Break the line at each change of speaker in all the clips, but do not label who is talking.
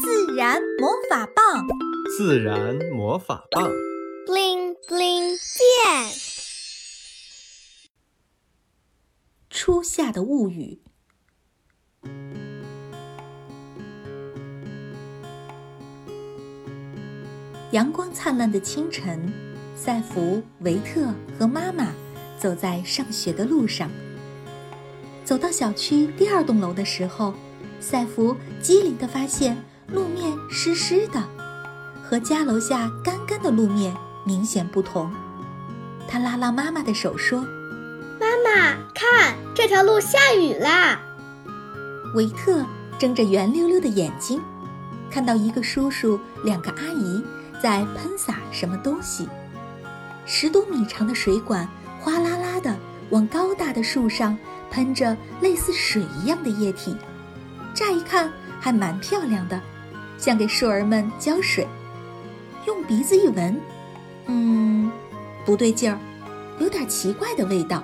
自然魔法棒，
自然魔法棒
，bling bling 变。
初夏的物语。阳光灿烂的清晨，赛弗、维特和妈妈走在上学的路上。走到小区第二栋楼的时候，赛弗机灵地发现路面湿湿的，和家楼下干干的路面明显不同。他拉拉妈妈的手说：“
妈妈，看这条路下雨啦！”
维特睁着圆溜溜的眼睛，看到一个叔叔、两个阿姨在喷洒什么东西。十多米长的水管哗啦啦的往高大的树上。喷着类似水一样的液体，乍一看还蛮漂亮的，像给树儿们浇水。用鼻子一闻，嗯，不对劲儿，有点奇怪的味道。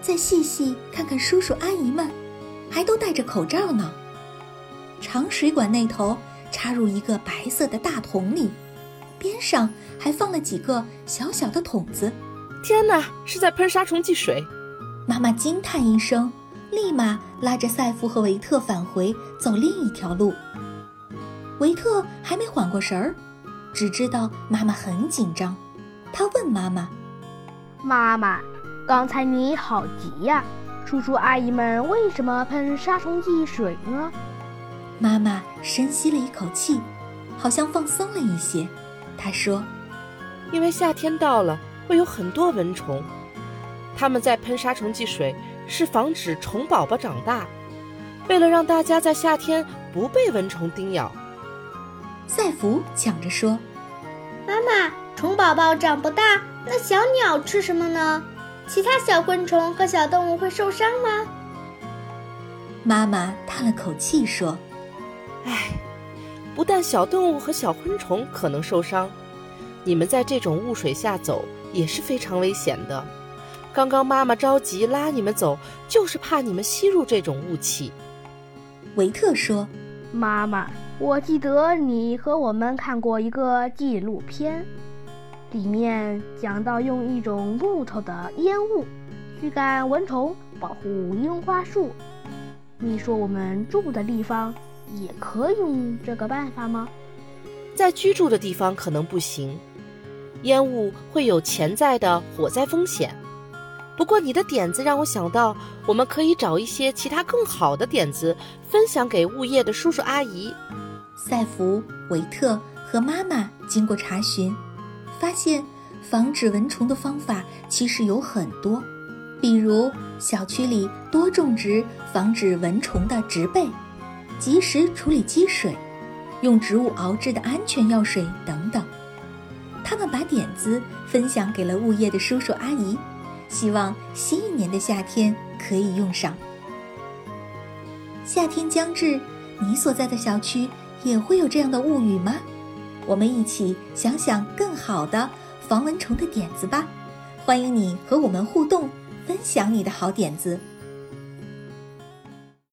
再细细看看，叔叔阿姨们还都戴着口罩呢。长水管那头插入一个白色的大桶里，边上还放了几个小小的桶子。
天哪，是在喷杀虫剂水！
妈妈惊叹一声，立马拉着赛夫和维特返回走另一条路。维特还没缓过神儿，只知道妈妈很紧张。他问妈妈：“
妈妈，刚才你好急呀？叔叔阿姨们为什么喷杀虫剂水呢？”
妈妈深吸了一口气，好像放松了一些。她说：“
因为夏天到了，会有很多蚊虫。”他们在喷杀虫剂水，是防止虫宝宝长大，为了让大家在夏天不被蚊虫叮咬。
赛福抢着说：“
妈妈，虫宝宝长不大，那小鸟吃什么呢？其他小昆虫和小动物会受伤吗？”
妈妈叹了口气说：“
唉，不但小动物和小昆虫可能受伤，你们在这种雾水下走也是非常危险的。”刚刚妈妈着急拉你们走，就是怕你们吸入这种雾气。
维特说：“
妈妈，我记得你和我们看过一个纪录片，里面讲到用一种木头的烟雾驱赶蚊虫，保护樱花树。你说我们住的地方也可以用这个办法吗？
在居住的地方可能不行，烟雾会有潜在的火灾风险。”不过你的点子让我想到，我们可以找一些其他更好的点子，分享给物业的叔叔阿姨。
赛弗、维特和妈妈经过查询，发现防止蚊虫的方法其实有很多，比如小区里多种植防止蚊虫的植被，及时处理积水，用植物熬制的安全药水等等。他们把点子分享给了物业的叔叔阿姨。希望新一年的夏天可以用上。夏天将至，你所在的小区也会有这样的物语吗？我们一起想想更好的防蚊虫的点子吧！欢迎你和我们互动，分享你的好点子。